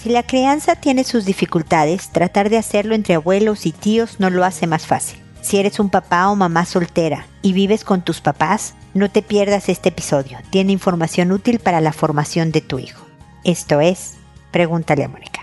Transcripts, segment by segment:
Si la crianza tiene sus dificultades, tratar de hacerlo entre abuelos y tíos no lo hace más fácil. Si eres un papá o mamá soltera y vives con tus papás, no te pierdas este episodio. Tiene información útil para la formación de tu hijo. Esto es, pregúntale a Mónica.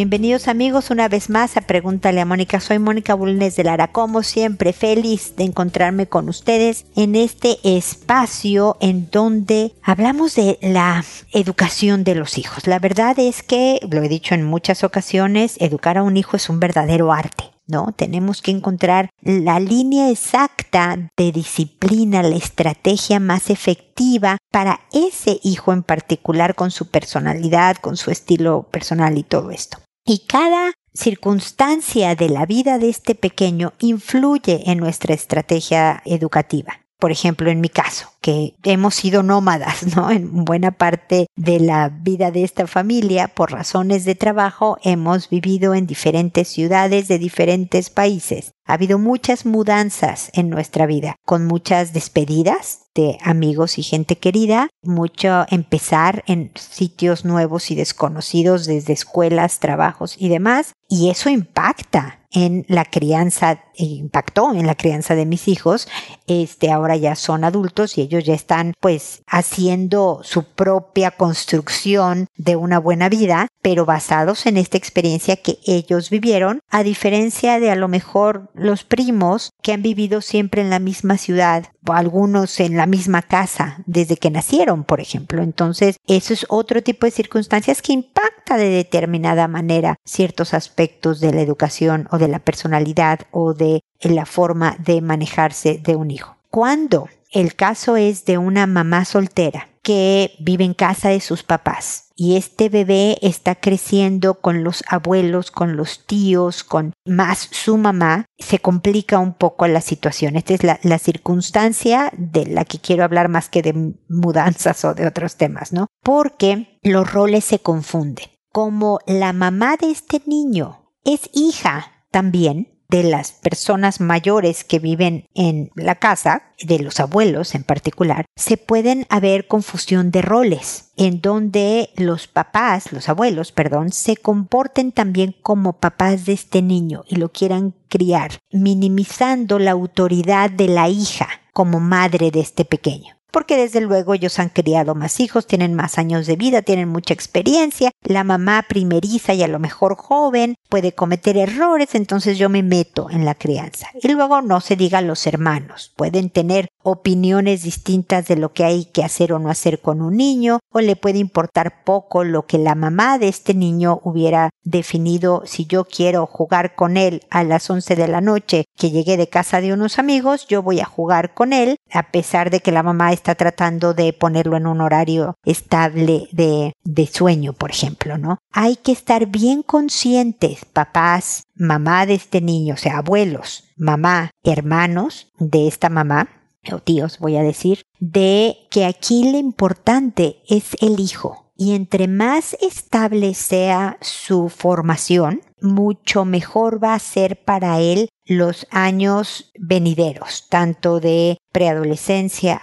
Bienvenidos amigos una vez más a Pregúntale a Mónica. Soy Mónica Bulnes de Lara, como siempre feliz de encontrarme con ustedes en este espacio en donde hablamos de la educación de los hijos. La verdad es que, lo he dicho en muchas ocasiones, educar a un hijo es un verdadero arte. ¿No? Tenemos que encontrar la línea exacta de disciplina, la estrategia más efectiva para ese hijo en particular con su personalidad, con su estilo personal y todo esto. Y cada circunstancia de la vida de este pequeño influye en nuestra estrategia educativa. Por ejemplo, en mi caso, que hemos sido nómadas, ¿no? En buena parte de la vida de esta familia, por razones de trabajo, hemos vivido en diferentes ciudades de diferentes países. Ha habido muchas mudanzas en nuestra vida, con muchas despedidas de amigos y gente querida, mucho empezar en sitios nuevos y desconocidos desde escuelas, trabajos y demás, y eso impacta en la crianza, e impactó en la crianza de mis hijos. Este, ahora ya son adultos y ellos ya están pues haciendo su propia construcción de una buena vida, pero basados en esta experiencia que ellos vivieron, a diferencia de a lo mejor los primos que han vivido siempre en la misma ciudad o algunos en la misma casa desde que nacieron, por ejemplo. Entonces, eso es otro tipo de circunstancias que impacta de determinada manera ciertos aspectos de la educación o de la personalidad o de la forma de manejarse de un hijo. Cuando el caso es de una mamá soltera que vive en casa de sus papás y este bebé está creciendo con los abuelos, con los tíos, con más su mamá, se complica un poco la situación. Esta es la, la circunstancia de la que quiero hablar más que de mudanzas o de otros temas, ¿no? Porque los roles se confunden. Como la mamá de este niño es hija también de las personas mayores que viven en la casa, de los abuelos en particular, se pueden haber confusión de roles, en donde los papás, los abuelos, perdón, se comporten también como papás de este niño y lo quieran criar, minimizando la autoridad de la hija como madre de este pequeño porque desde luego ellos han criado más hijos, tienen más años de vida, tienen mucha experiencia, la mamá primeriza y a lo mejor joven puede cometer errores, entonces yo me meto en la crianza. Y luego no se diga los hermanos, pueden tener opiniones distintas de lo que hay que hacer o no hacer con un niño, o le puede importar poco lo que la mamá de este niño hubiera definido si yo quiero jugar con él a las 11 de la noche que llegué de casa de unos amigos, yo voy a jugar con él, a pesar de que la mamá está tratando de ponerlo en un horario estable de, de sueño, por ejemplo, ¿no? Hay que estar bien conscientes, papás, mamá de este niño, o sea, abuelos, mamá, hermanos de esta mamá, o tíos voy a decir, de que aquí lo importante es el hijo. Y entre más estable sea su formación, mucho mejor va a ser para él los años venideros, tanto de preadolescencia,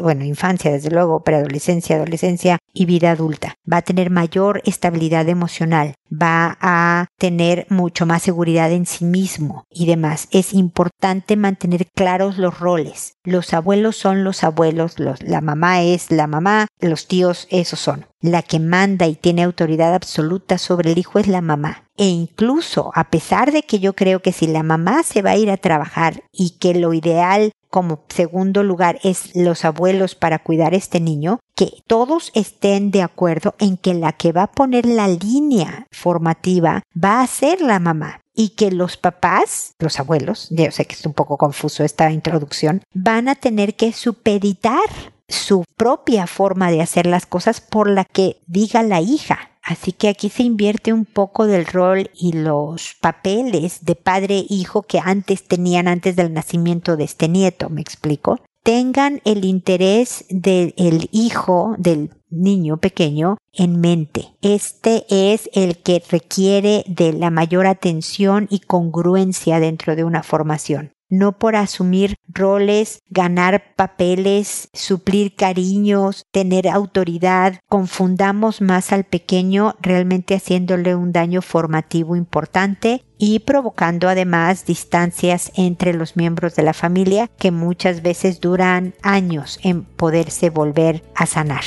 bueno, infancia desde luego, preadolescencia, adolescencia y vida adulta. Va a tener mayor estabilidad emocional, va a tener mucho más seguridad en sí mismo y demás. Es importante mantener claros los roles. Los abuelos son los abuelos, la mamá es la mamá, los tíos esos son. La que manda y tiene autoridad absoluta sobre el hijo es la mamá. E incluso, a pesar de que yo creo que si la mamá se va a ir a trabajar y que lo ideal como segundo lugar es los abuelos para cuidar a este niño, que todos estén de acuerdo en que la que va a poner la línea formativa va a ser la mamá y que los papás, los abuelos, yo sé que es un poco confuso esta introducción, van a tener que supeditar su propia forma de hacer las cosas por la que diga la hija. Así que aquí se invierte un poco del rol y los papeles de padre e hijo que antes tenían antes del nacimiento de este nieto, ¿me explico? Tengan el interés del hijo, del niño pequeño, en mente. Este es el que requiere de la mayor atención y congruencia dentro de una formación. No por asumir roles, ganar papeles, suplir cariños, tener autoridad, confundamos más al pequeño realmente haciéndole un daño formativo importante y provocando además distancias entre los miembros de la familia que muchas veces duran años en poderse volver a sanar.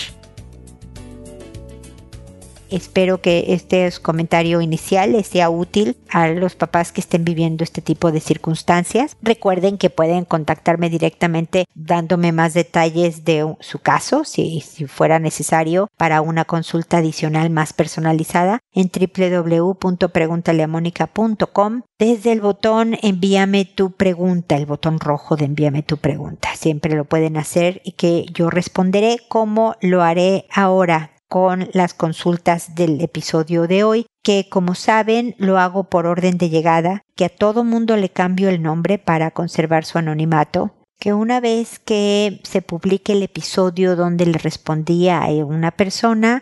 Espero que este comentario inicial les sea útil a los papás que estén viviendo este tipo de circunstancias. Recuerden que pueden contactarme directamente dándome más detalles de su caso, si, si fuera necesario, para una consulta adicional más personalizada en www.preguntaleamónica.com desde el botón envíame tu pregunta, el botón rojo de envíame tu pregunta. Siempre lo pueden hacer y que yo responderé como lo haré ahora con las consultas del episodio de hoy, que como saben lo hago por orden de llegada, que a todo mundo le cambio el nombre para conservar su anonimato, que una vez que se publique el episodio donde le respondía a una persona,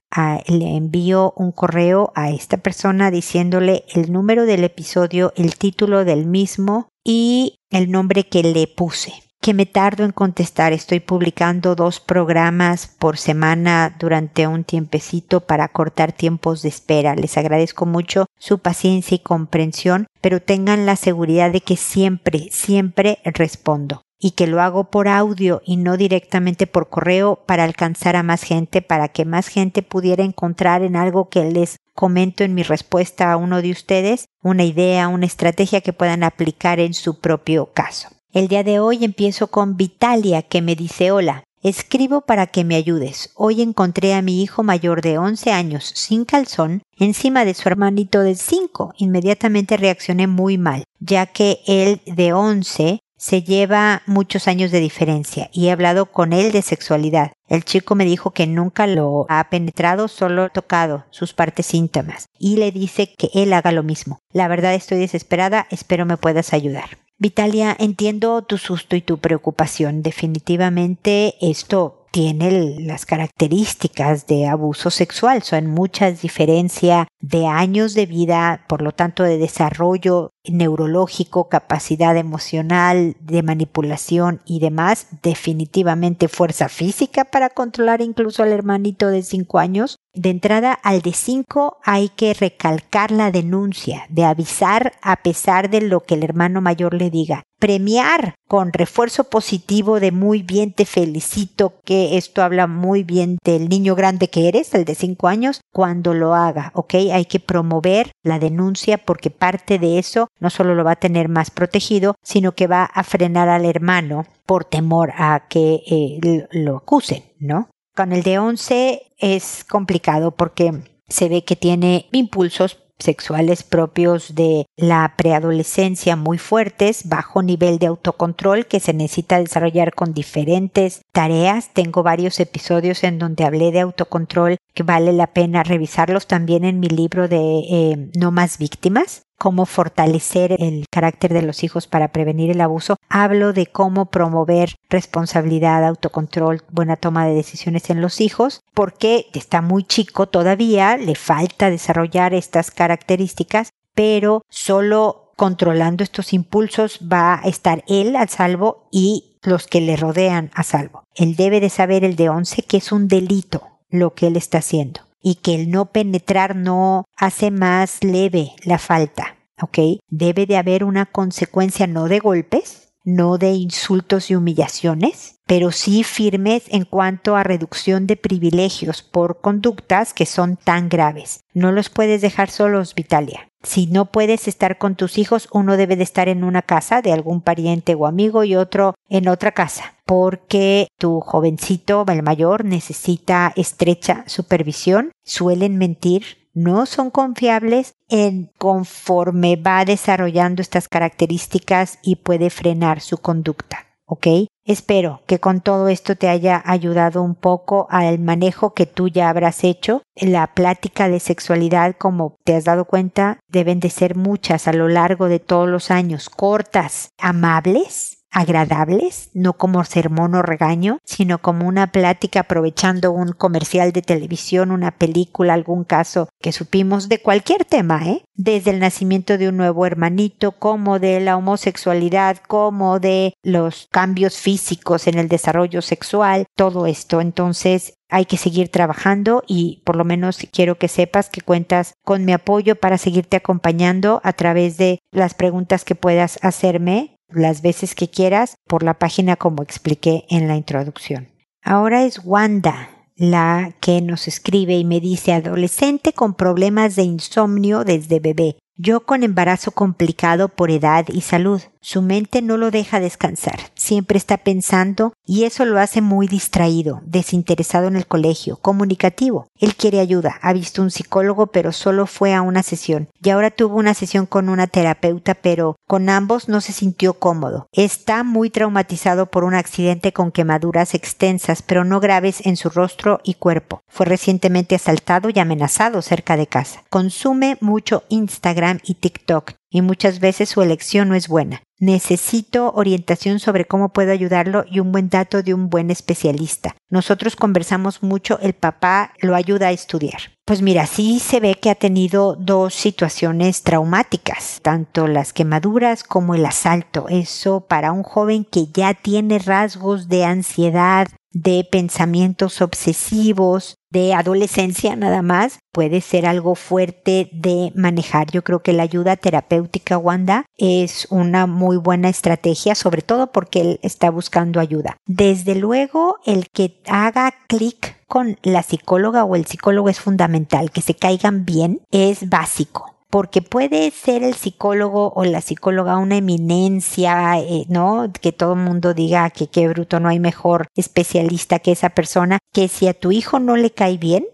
le envío un correo a esta persona diciéndole el número del episodio, el título del mismo y el nombre que le puse que me tardo en contestar. Estoy publicando dos programas por semana durante un tiempecito para cortar tiempos de espera. Les agradezco mucho su paciencia y comprensión, pero tengan la seguridad de que siempre, siempre respondo y que lo hago por audio y no directamente por correo para alcanzar a más gente, para que más gente pudiera encontrar en algo que les comento en mi respuesta a uno de ustedes una idea, una estrategia que puedan aplicar en su propio caso. El día de hoy empiezo con Vitalia que me dice hola. Escribo para que me ayudes. Hoy encontré a mi hijo mayor de 11 años sin calzón encima de su hermanito de 5. Inmediatamente reaccioné muy mal, ya que él de 11 se lleva muchos años de diferencia y he hablado con él de sexualidad. El chico me dijo que nunca lo ha penetrado, solo tocado sus partes íntimas y le dice que él haga lo mismo. La verdad estoy desesperada, espero me puedas ayudar. Vitalia, entiendo tu susto y tu preocupación. Definitivamente esto tiene las características de abuso sexual. Son muchas diferencias de años de vida, por lo tanto de desarrollo neurológico, capacidad emocional, de manipulación y demás. Definitivamente fuerza física para controlar incluso al hermanito de 5 años. De entrada al de 5 hay que recalcar la denuncia, de avisar a pesar de lo que el hermano mayor le diga. Premiar con refuerzo positivo de muy bien, te felicito, que esto habla muy bien del niño grande que eres, el de 5 años, cuando lo haga, ¿ok? Hay que promover la denuncia porque parte de eso no solo lo va a tener más protegido, sino que va a frenar al hermano por temor a que eh, lo acusen, ¿no? Con el de 11 es complicado porque se ve que tiene impulsos sexuales propios de la preadolescencia muy fuertes, bajo nivel de autocontrol que se necesita desarrollar con diferentes tareas. Tengo varios episodios en donde hablé de autocontrol que vale la pena revisarlos también en mi libro de eh, No más víctimas cómo fortalecer el carácter de los hijos para prevenir el abuso, hablo de cómo promover responsabilidad, autocontrol, buena toma de decisiones en los hijos, porque está muy chico todavía, le falta desarrollar estas características, pero solo controlando estos impulsos va a estar él al salvo y los que le rodean a salvo. Él debe de saber el de 11 que es un delito lo que él está haciendo y que el no penetrar no hace más leve la falta, ¿ok? Debe de haber una consecuencia no de golpes, no de insultos y humillaciones, pero sí firmes en cuanto a reducción de privilegios por conductas que son tan graves. No los puedes dejar solos, Vitalia. Si no puedes estar con tus hijos, uno debe de estar en una casa de algún pariente o amigo y otro en otra casa, porque tu jovencito, el mayor, necesita estrecha supervisión, suelen mentir, no son confiables en conforme va desarrollando estas características y puede frenar su conducta. ¿Ok? Espero que con todo esto te haya ayudado un poco al manejo que tú ya habrás hecho. La plática de sexualidad, como te has dado cuenta, deben de ser muchas a lo largo de todos los años, cortas, amables, agradables, no como sermón o regaño, sino como una plática aprovechando un comercial de televisión, una película, algún caso que supimos de cualquier tema, ¿eh? Desde el nacimiento de un nuevo hermanito, como de la homosexualidad, como de los cambios físicos en el desarrollo sexual, todo esto. Entonces, hay que seguir trabajando y por lo menos quiero que sepas que cuentas con mi apoyo para seguirte acompañando a través de las preguntas que puedas hacerme las veces que quieras por la página como expliqué en la introducción. Ahora es Wanda la que nos escribe y me dice adolescente con problemas de insomnio desde bebé. Yo con embarazo complicado por edad y salud. Su mente no lo deja descansar, siempre está pensando y eso lo hace muy distraído, desinteresado en el colegio, comunicativo. Él quiere ayuda, ha visto un psicólogo pero solo fue a una sesión y ahora tuvo una sesión con una terapeuta pero con ambos no se sintió cómodo. Está muy traumatizado por un accidente con quemaduras extensas pero no graves en su rostro y cuerpo. Fue recientemente asaltado y amenazado cerca de casa. Consume mucho Instagram y TikTok y muchas veces su elección no es buena. Necesito orientación sobre cómo puedo ayudarlo y un buen dato de un buen especialista. Nosotros conversamos mucho, el papá lo ayuda a estudiar. Pues mira, sí se ve que ha tenido dos situaciones traumáticas, tanto las quemaduras como el asalto. Eso para un joven que ya tiene rasgos de ansiedad, de pensamientos obsesivos, de adolescencia nada más, puede ser algo fuerte de manejar. Yo creo que la ayuda terapéutica Wanda es una muy buena estrategia, sobre todo porque él está buscando ayuda. Desde luego, el que haga clic con la psicóloga o el psicólogo es fundamental, que se caigan bien es básico porque puede ser el psicólogo o la psicóloga una eminencia, eh, ¿no? Que todo el mundo diga que qué bruto, no hay mejor especialista que esa persona, que si a tu hijo no le cae bien,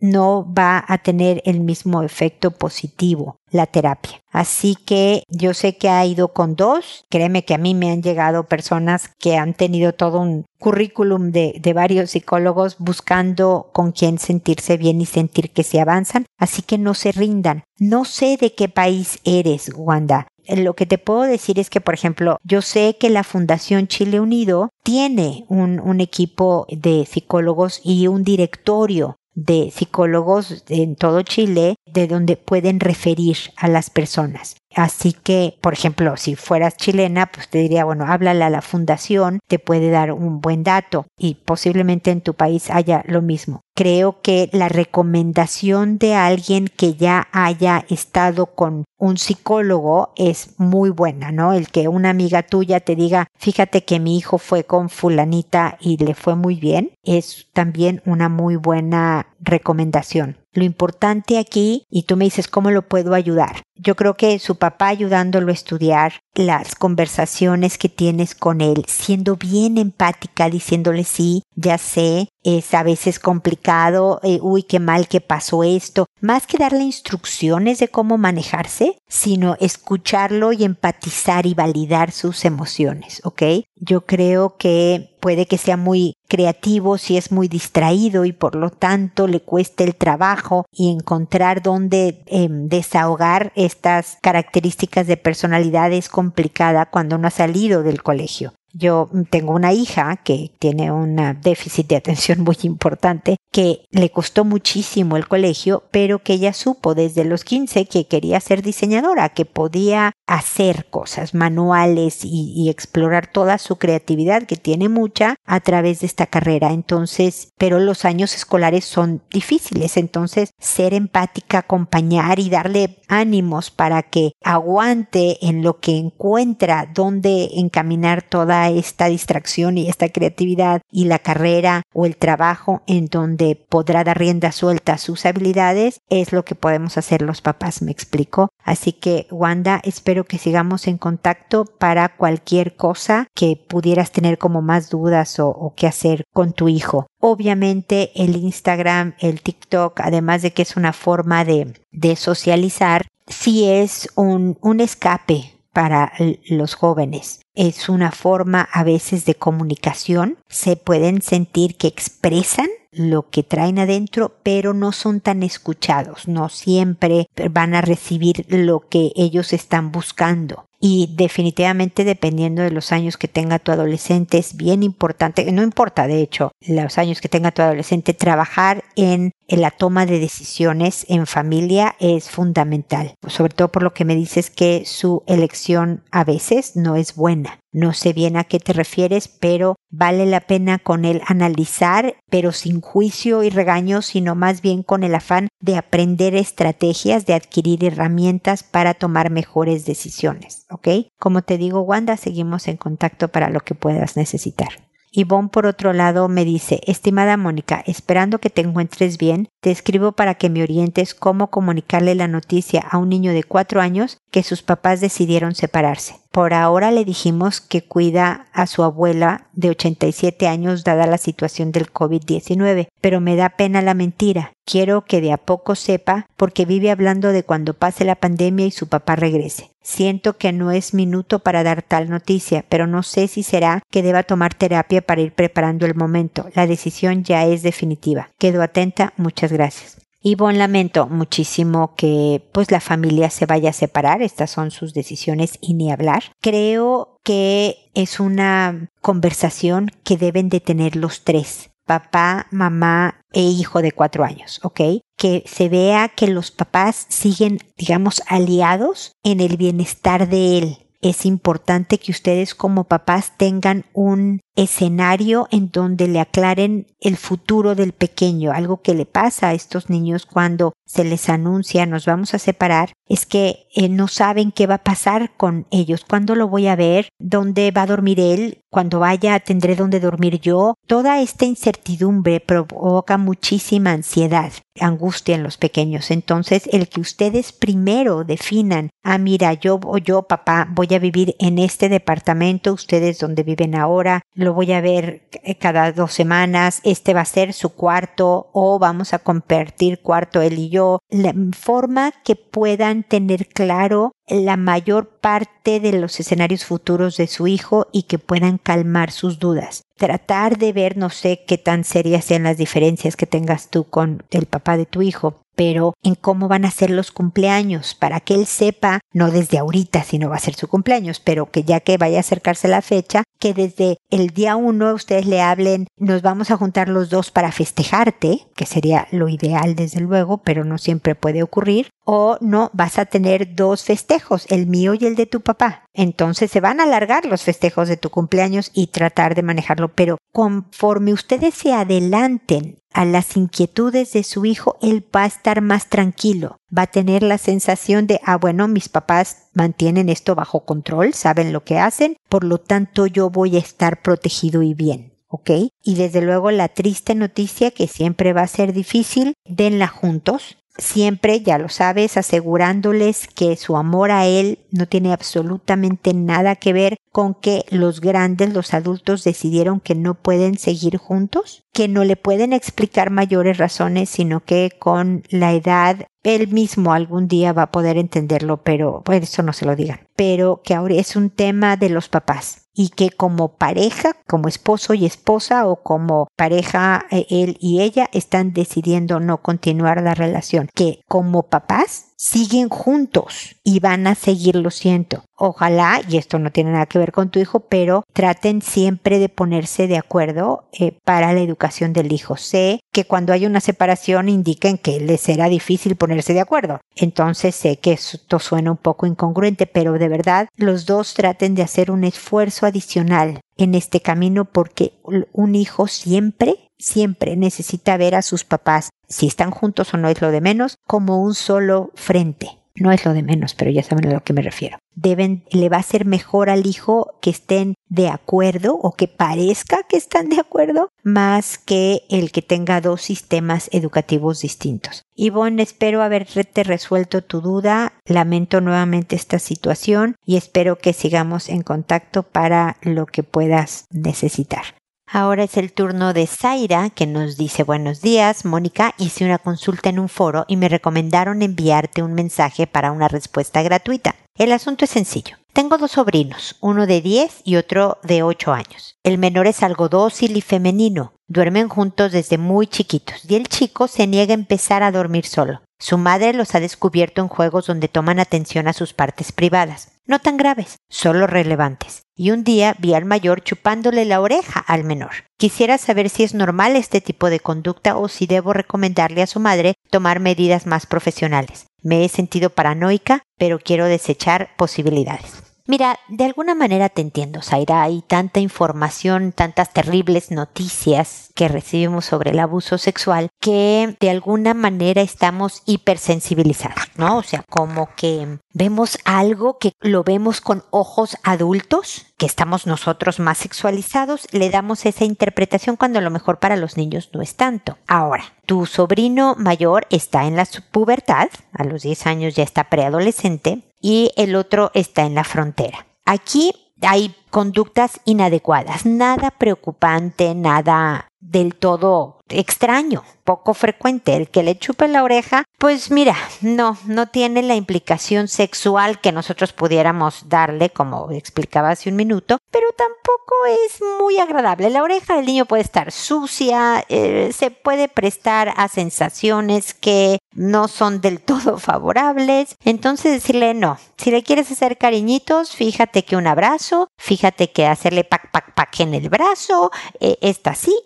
no va a tener el mismo efecto positivo la terapia. Así que yo sé que ha ido con dos. Créeme que a mí me han llegado personas que han tenido todo un currículum de, de varios psicólogos buscando con quién sentirse bien y sentir que se avanzan. Así que no se rindan. No sé de qué país eres, Wanda. Lo que te puedo decir es que, por ejemplo, yo sé que la Fundación Chile Unido tiene un, un equipo de psicólogos y un directorio de psicólogos en todo Chile de donde pueden referir a las personas. Así que, por ejemplo, si fueras chilena, pues te diría, bueno, háblale a la fundación, te puede dar un buen dato y posiblemente en tu país haya lo mismo. Creo que la recomendación de alguien que ya haya estado con un psicólogo es muy buena, ¿no? El que una amiga tuya te diga, fíjate que mi hijo fue con fulanita y le fue muy bien, es también una muy buena recomendación. Lo importante aquí, y tú me dices cómo lo puedo ayudar. Yo creo que su papá ayudándolo a estudiar, las conversaciones que tienes con él, siendo bien empática, diciéndole sí, ya sé, es a veces complicado, eh, uy, qué mal que pasó esto, más que darle instrucciones de cómo manejarse, sino escucharlo y empatizar y validar sus emociones, ¿ok? Yo creo que puede que sea muy creativo si es muy distraído y por lo tanto le cueste el trabajo y encontrar dónde em, desahogar estas características de personalidad es complicada cuando no ha salido del colegio. Yo tengo una hija que tiene un déficit de atención muy importante, que le costó muchísimo el colegio, pero que ella supo desde los 15 que quería ser diseñadora, que podía hacer cosas manuales y, explorar toda su creatividad, que tiene mucha, a través de esta carrera. Entonces, pero los años escolares son difíciles, entonces ser empática, acompañar y darle ánimos para que aguante en lo que encuentra, dónde encaminar toda esta distracción y esta creatividad y la carrera o el trabajo en donde podrá dar rienda suelta a sus habilidades es lo que podemos hacer los papás, me explico. Así que Wanda, espero que sigamos en contacto para cualquier cosa que pudieras tener como más dudas o, o qué hacer con tu hijo. Obviamente el Instagram, el TikTok, además de que es una forma de, de socializar, sí es un, un escape para los jóvenes. Es una forma a veces de comunicación. Se pueden sentir que expresan lo que traen adentro, pero no son tan escuchados. No siempre van a recibir lo que ellos están buscando y definitivamente dependiendo de los años que tenga tu adolescente es bien importante, no importa de hecho los años que tenga tu adolescente, trabajar en, la toma de decisiones en familia es fundamental, sobre todo por lo que me dices que su elección a veces no es buena. No sé bien a qué te refieres, pero vale la pena con él analizar, pero sin juicio y regaño, sino más bien con el afán de aprender estrategias, de adquirir herramientas para tomar mejores decisiones, ¿ok? Como te digo, Wanda, seguimos en contacto para lo que puedas necesitar. Yvonne, por otro lado, me dice, estimada Mónica, esperando que te encuentres bien, te escribo para que me orientes cómo comunicarle la noticia a un niño de cuatro años que sus papás decidieron separarse. Por ahora le dijimos que cuida a su abuela de 87 años dada la situación del COVID-19, pero me da pena la mentira. Quiero que de a poco sepa porque vive hablando de cuando pase la pandemia y su papá regrese. Siento que no es minuto para dar tal noticia, pero no sé si será que deba tomar terapia para ir preparando el momento. La decisión ya es definitiva. Quedo atenta. Muchas gracias. Y bon, lamento muchísimo que pues la familia se vaya a separar, estas son sus decisiones y ni hablar. Creo que es una conversación que deben de tener los tres, papá, mamá e hijo de cuatro años, ¿ok? Que se vea que los papás siguen, digamos, aliados en el bienestar de él. Es importante que ustedes como papás tengan un escenario en donde le aclaren el futuro del pequeño. Algo que le pasa a estos niños cuando se les anuncia nos vamos a separar es que eh, no saben qué va a pasar con ellos, cuándo lo voy a ver, dónde va a dormir él, cuando vaya tendré dónde dormir yo. Toda esta incertidumbre provoca muchísima ansiedad, angustia en los pequeños. Entonces, el que ustedes primero definan, ah, mira, yo o yo, papá, voy a vivir en este departamento, ustedes donde viven ahora, lo voy a ver cada dos semanas, este va a ser su cuarto o vamos a compartir cuarto él y yo, la forma que puedan tener claro la mayor parte de los escenarios futuros de su hijo y que puedan calmar sus dudas. Tratar de ver, no sé qué tan serias sean las diferencias que tengas tú con el papá de tu hijo, pero en cómo van a ser los cumpleaños, para que él sepa, no desde ahorita, sino va a ser su cumpleaños, pero que ya que vaya a acercarse la fecha, que desde el día uno ustedes le hablen, nos vamos a juntar los dos para festejarte, que sería lo ideal desde luego, pero no siempre puede ocurrir, o no, vas a tener dos festejos, el mío y el de tu papá. Entonces se van a alargar los festejos de tu cumpleaños y tratar de manejarlo, pero conforme ustedes se adelanten a las inquietudes de su hijo, él va a estar más tranquilo, va a tener la sensación de, ah, bueno, mis papás mantienen esto bajo control, saben lo que hacen, por lo tanto yo voy a estar protegido y bien. ¿ok? Y desde luego la triste noticia que siempre va a ser difícil, denla juntos, siempre, ya lo sabes, asegurándoles que su amor a él no tiene absolutamente nada que ver con que los grandes, los adultos decidieron que no pueden seguir juntos, que no le pueden explicar mayores razones, sino que con la edad él mismo algún día va a poder entenderlo, pero pues eso no se lo digan. Pero que ahora es un tema de los papás y que como pareja, como esposo y esposa o como pareja eh, él y ella están decidiendo no continuar la relación, que como papás siguen juntos y van a seguirlo siendo. Ojalá, y esto no tiene nada que ver con tu hijo, pero traten siempre de ponerse de acuerdo eh, para la educación del hijo. Sé que cuando hay una separación indiquen que les será difícil ponerse de acuerdo. Entonces sé que esto suena un poco incongruente, pero de verdad los dos traten de hacer un esfuerzo adicional en este camino porque un hijo siempre, siempre necesita ver a sus papás, si están juntos o no es lo de menos, como un solo frente no es lo de menos, pero ya saben a lo que me refiero. Deben, le va a ser mejor al hijo que estén de acuerdo o que parezca que están de acuerdo, más que el que tenga dos sistemas educativos distintos. Yvonne, espero haberte resuelto tu duda. Lamento nuevamente esta situación y espero que sigamos en contacto para lo que puedas necesitar. Ahora es el turno de Zaira, que nos dice buenos días, Mónica, hice una consulta en un foro y me recomendaron enviarte un mensaje para una respuesta gratuita. El asunto es sencillo. Tengo dos sobrinos, uno de 10 y otro de 8 años. El menor es algo dócil y femenino. Duermen juntos desde muy chiquitos y el chico se niega a empezar a dormir solo. Su madre los ha descubierto en juegos donde toman atención a sus partes privadas. no tan graves, solo relevantes. Y un día vi al mayor chupándole la oreja al menor. Quisiera saber si es normal este tipo de conducta o si debo recomendarle a su madre tomar medidas más profesionales. Me he sentido paranoica, pero quiero desechar posibilidades. Mira, de alguna manera te entiendo, Zaira. Hay tanta información, tantas terribles noticias que recibimos sobre el abuso sexual que de alguna manera estamos hipersensibilizados, ¿no? O sea, como que vemos algo que lo vemos con ojos adultos, que estamos nosotros más sexualizados, le damos esa interpretación cuando a lo mejor para los niños no es tanto. Ahora, tu sobrino mayor está en la pubertad, a los 10 años ya está preadolescente, y el otro está en la frontera. Aquí hay conductas inadecuadas, nada preocupante, nada del todo extraño, poco frecuente. El que le chupe la oreja, pues mira, no, no tiene la implicación sexual que nosotros pudiéramos darle, como explicaba hace un minuto, pero tampoco es muy agradable. La oreja del niño puede estar sucia, eh, se puede prestar a sensaciones que no son del todo favorables. Entonces decirle no, si le quieres hacer cariñitos, fíjate que un abrazo, fíjate que hacerle pac pac pac en el brazo, eh, estas sí,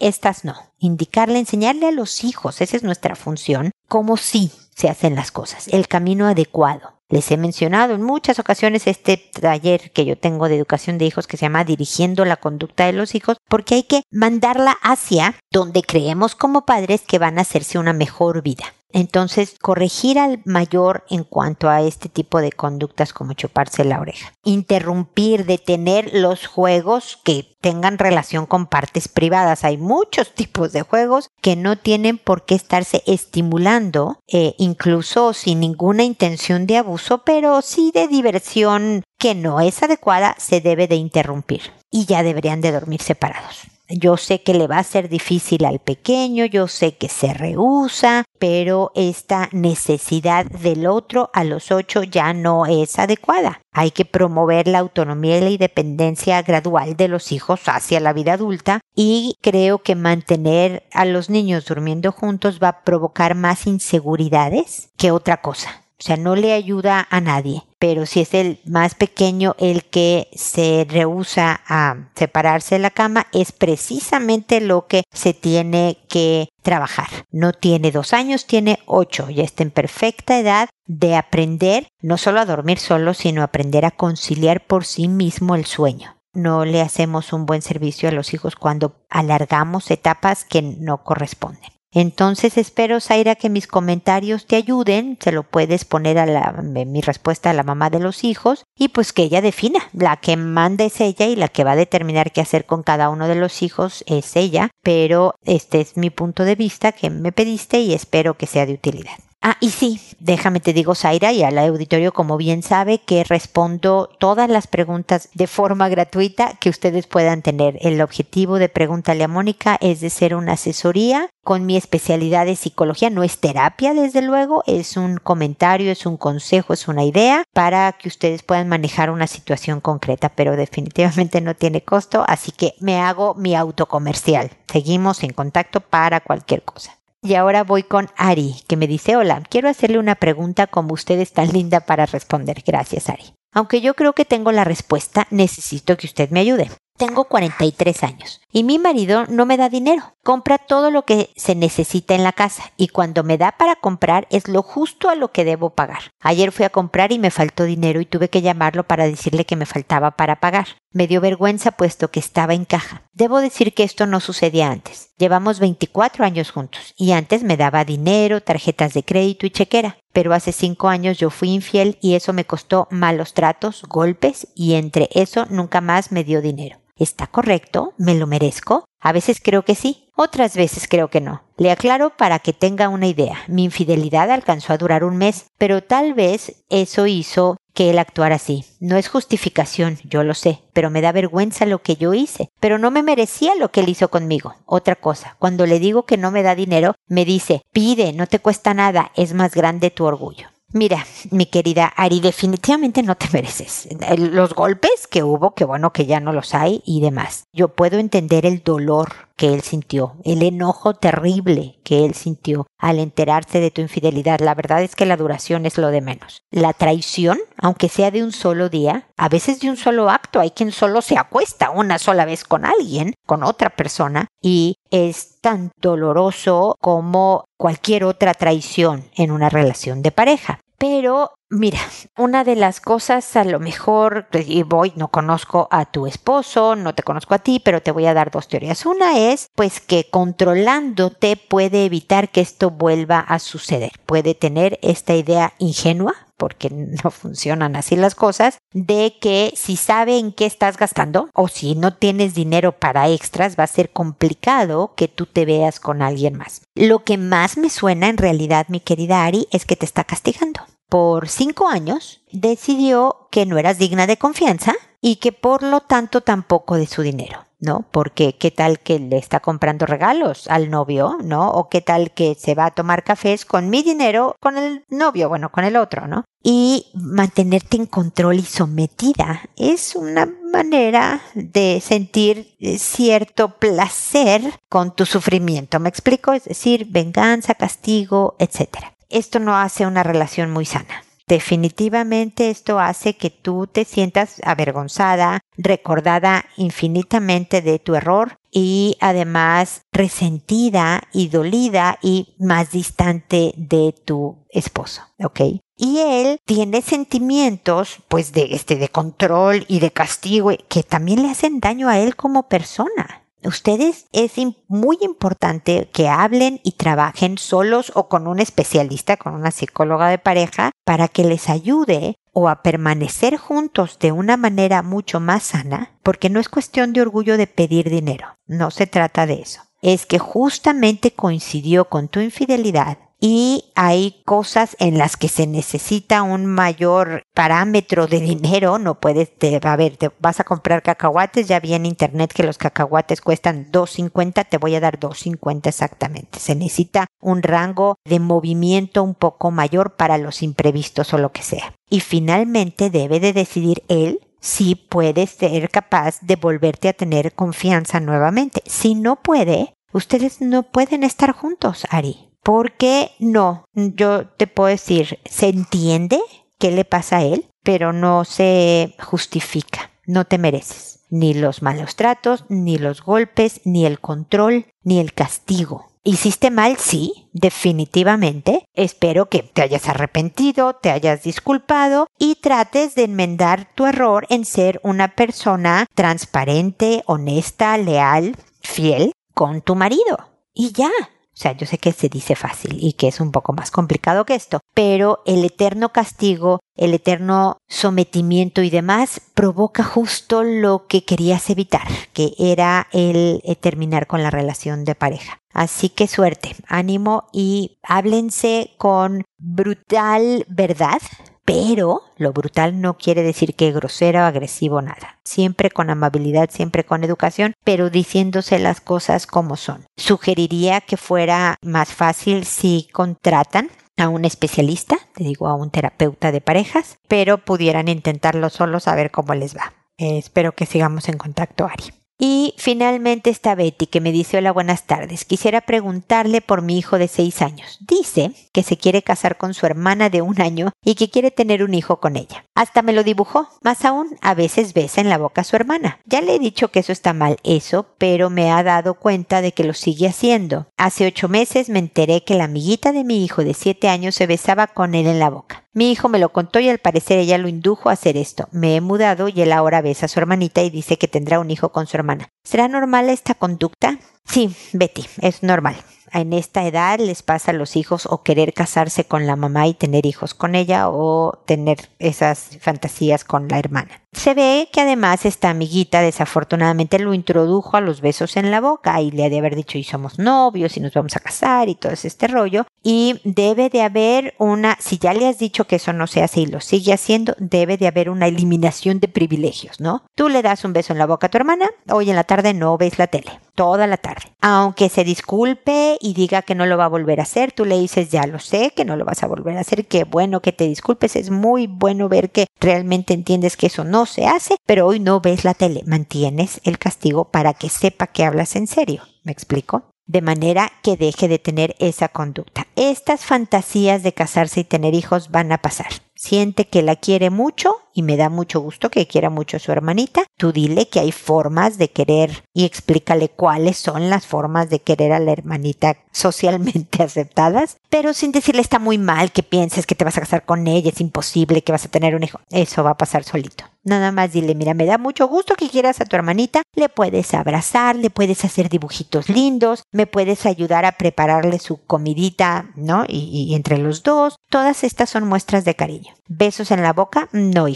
no indicarle, enseñarle a los hijos, esa es nuestra función, cómo sí se hacen las cosas, el camino adecuado. Les he mencionado en muchas ocasiones este taller que yo tengo de educación de hijos que se llama Dirigiendo la conducta de los hijos, porque hay que mandarla hacia donde creemos como padres que van a hacerse una mejor vida. Entonces, corregir al mayor en cuanto a este tipo de conductas como chuparse la oreja. Interrumpir, detener los juegos que tengan relación con partes privadas. Hay muchos tipos de juegos que no tienen por qué estarse estimulando, eh, incluso sin ninguna intención de abuso, pero sí de diversión que no es adecuada, se debe de interrumpir. Y ya deberían de dormir separados. Yo sé que le va a ser difícil al pequeño, yo sé que se rehúsa, pero esta necesidad del otro a los ocho ya no es adecuada. Hay que promover la autonomía y la independencia gradual de los hijos hacia la vida adulta y creo que mantener a los niños durmiendo juntos va a provocar más inseguridades que otra cosa. O sea, no le ayuda a nadie. Pero si es el más pequeño el que se rehúsa a separarse de la cama, es precisamente lo que se tiene que trabajar. No tiene dos años, tiene ocho. Ya está en perfecta edad de aprender no solo a dormir solo, sino aprender a conciliar por sí mismo el sueño no le hacemos un buen servicio a los hijos cuando alargamos etapas que no corresponden. Entonces espero, Zaira, que mis comentarios te ayuden. Se lo puedes poner a la, mi respuesta a la mamá de los hijos y pues que ella defina. La que manda es ella y la que va a determinar qué hacer con cada uno de los hijos es ella. Pero este es mi punto de vista que me pediste y espero que sea de utilidad. Ah, y sí, déjame te digo, Zaira, y al auditorio, como bien sabe, que respondo todas las preguntas de forma gratuita que ustedes puedan tener. El objetivo de Pregúntale a Mónica es de ser una asesoría con mi especialidad de psicología. No es terapia, desde luego, es un comentario, es un consejo, es una idea para que ustedes puedan manejar una situación concreta, pero definitivamente no tiene costo, así que me hago mi autocomercial. Seguimos en contacto para cualquier cosa. Y ahora voy con Ari, que me dice, hola, quiero hacerle una pregunta como usted es tan linda para responder. Gracias, Ari. Aunque yo creo que tengo la respuesta, necesito que usted me ayude. Tengo 43 años y mi marido no me da dinero. Compra todo lo que se necesita en la casa y cuando me da para comprar es lo justo a lo que debo pagar. Ayer fui a comprar y me faltó dinero y tuve que llamarlo para decirle que me faltaba para pagar. Me dio vergüenza puesto que estaba en caja. Debo decir que esto no sucedía antes. Llevamos 24 años juntos y antes me daba dinero, tarjetas de crédito y chequera. Pero hace cinco años yo fui infiel y eso me costó malos tratos, golpes y entre eso nunca más me dio dinero. ¿Está correcto? ¿Me lo merezco? A veces creo que sí, otras veces creo que no. Le aclaro para que tenga una idea. Mi infidelidad alcanzó a durar un mes, pero tal vez eso hizo que él actuara así. No es justificación, yo lo sé, pero me da vergüenza lo que yo hice. Pero no me merecía lo que él hizo conmigo. Otra cosa, cuando le digo que no me da dinero, me dice, pide, no te cuesta nada, es más grande tu orgullo. Mira, mi querida Ari, definitivamente no te mereces. Los golpes que hubo, que bueno que ya no los hay y demás. Yo puedo entender el dolor que él sintió, el enojo terrible que él sintió al enterarse de tu infidelidad. La verdad es que la duración es lo de menos. La traición, aunque sea de un solo día, a veces de un solo acto, hay quien solo se acuesta una sola vez con alguien, con otra persona, y es tan doloroso como cualquier otra traición en una relación de pareja. Pero mira, una de las cosas a lo mejor, y voy, no conozco a tu esposo, no te conozco a ti, pero te voy a dar dos teorías. Una es, pues que controlándote puede evitar que esto vuelva a suceder. Puede tener esta idea ingenua, porque no funcionan así las cosas, de que si sabe en qué estás gastando o si no tienes dinero para extras, va a ser complicado que tú te veas con alguien más. Lo que más me suena en realidad, mi querida Ari, es que te está castigando por cinco años, decidió que no eras digna de confianza y que por lo tanto tampoco de su dinero. ¿no? Porque qué tal que le está comprando regalos al novio, ¿no? O qué tal que se va a tomar cafés con mi dinero, con el novio, bueno, con el otro, ¿no? Y mantenerte en control y sometida es una manera de sentir cierto placer con tu sufrimiento. ¿Me explico? Es decir, venganza, castigo, etcétera esto no hace una relación muy sana. Definitivamente esto hace que tú te sientas avergonzada, recordada infinitamente de tu error y además resentida y dolida y más distante de tu esposo, ¿ok? Y él tiene sentimientos, pues, de, este, de control y de castigo que también le hacen daño a él como persona. Ustedes es muy importante que hablen y trabajen solos o con un especialista, con una psicóloga de pareja, para que les ayude o a permanecer juntos de una manera mucho más sana, porque no es cuestión de orgullo de pedir dinero, no se trata de eso. Es que justamente coincidió con tu infidelidad y hay cosas en las que se necesita un mayor parámetro de dinero, no puedes, te, a ver, te vas a comprar cacahuates, ya vi en internet que los cacahuates cuestan 2.50, te voy a dar 2.50 exactamente. Se necesita un rango de movimiento un poco mayor para los imprevistos o lo que sea. Y finalmente debe de decidir él si puede ser capaz de volverte a tener confianza nuevamente. Si no puede, ustedes no pueden estar juntos, Ari porque no, yo te puedo decir, se entiende qué le pasa a él, pero no se justifica, no te mereces ni los malos tratos, ni los golpes, ni el control, ni el castigo. ¿Hiciste mal? Sí, definitivamente. Espero que te hayas arrepentido, te hayas disculpado y trates de enmendar tu error en ser una persona transparente, honesta, leal, fiel con tu marido. Y ya, o sea, yo sé que se dice fácil y que es un poco más complicado que esto, pero el eterno castigo, el eterno sometimiento y demás provoca justo lo que querías evitar, que era el eh, terminar con la relación de pareja. Así que suerte, ánimo y háblense con brutal verdad, pero lo brutal no quiere decir que grosero, agresivo, nada. Siempre con amabilidad, siempre con educación, pero diciéndose las cosas como son. Sugeriría que fuera más fácil si contratan a un especialista, te digo a un terapeuta de parejas, pero pudieran intentarlo solos a ver cómo les va. espero que sigamos en contacto, Ari. Y finalmente está Betty que me dice hola buenas tardes. Quisiera preguntarle por mi hijo de seis años. Dice que se quiere casar con su hermana de un año y que quiere tener un hijo con ella. Hasta me lo dibujó. Más aún, a veces besa en la boca a su hermana. Ya le he dicho que eso está mal, eso, pero me ha dado cuenta de que lo sigue haciendo. Hace ocho meses me enteré que la amiguita de mi hijo de siete años se besaba con él en la boca. Mi hijo me lo contó y al parecer ella lo indujo a hacer esto. Me he mudado y él ahora besa a su hermanita y dice que tendrá un hijo con su hermana. ¿Será normal esta conducta? Sí, Betty, es normal en esta edad les pasa a los hijos o querer casarse con la mamá y tener hijos con ella o tener esas fantasías con la hermana. Se ve que además esta amiguita desafortunadamente lo introdujo a los besos en la boca y le ha de haber dicho y somos novios y nos vamos a casar y todo este rollo y debe de haber una, si ya le has dicho que eso no se hace y lo sigue haciendo, debe de haber una eliminación de privilegios, ¿no? Tú le das un beso en la boca a tu hermana, hoy en la tarde no ves la tele, toda la tarde. Aunque se disculpe y diga que no lo va a volver a hacer, tú le dices, ya lo sé, que no lo vas a volver a hacer, qué bueno que te disculpes, es muy bueno ver que realmente entiendes que eso no se hace, pero hoy no ves la tele, mantienes el castigo para que sepa que hablas en serio. ¿Me explico? De manera que deje de tener esa conducta. Estas fantasías de casarse y tener hijos van a pasar. Siente que la quiere mucho y me da mucho gusto que quiera mucho a su hermanita. Tú dile que hay formas de querer y explícale cuáles son las formas de querer a la hermanita socialmente aceptadas, pero sin decirle está muy mal que pienses que te vas a casar con ella, es imposible que vas a tener un hijo. Eso va a pasar solito. Nada más dile, mira, me da mucho gusto que quieras a tu hermanita, le puedes abrazar, le puedes hacer dibujitos lindos, me puedes ayudar a prepararle su comidita, ¿no? Y, entre los dos, todas estas son muestras de cariño. Besos en la boca, no,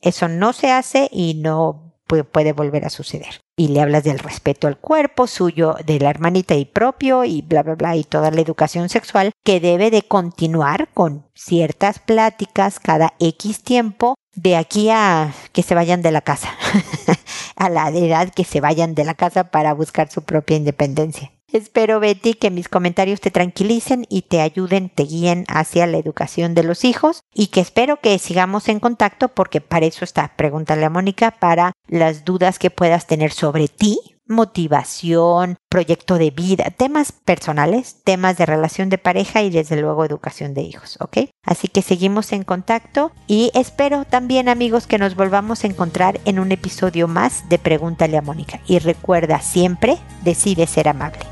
Eso no se hace y no puede volver a suceder. Y le hablas del respeto al cuerpo suyo, de la hermanita y propio y bla, bla, bla, y toda la educación sexual que debe de continuar con ciertas pláticas cada X tiempo de aquí a que se vayan de la casa, a la edad que se vayan de la casa para buscar su propia independencia. Espero, Betty, que mis comentarios te tranquilicen y te ayuden, te guíen hacia la educación de los hijos y que espero que sigamos en contacto porque para eso está. Pregúntale a Mónica para las dudas que puedas tener sobre ti, motivación, proyecto de vida, temas personales, temas de relación de pareja y desde luego educación de hijos, ¿ok? Así que seguimos en contacto y espero también amigos que nos volvamos a encontrar en un episodio más de Pregúntale a Mónica. Y recuerda siempre, decide ser amable.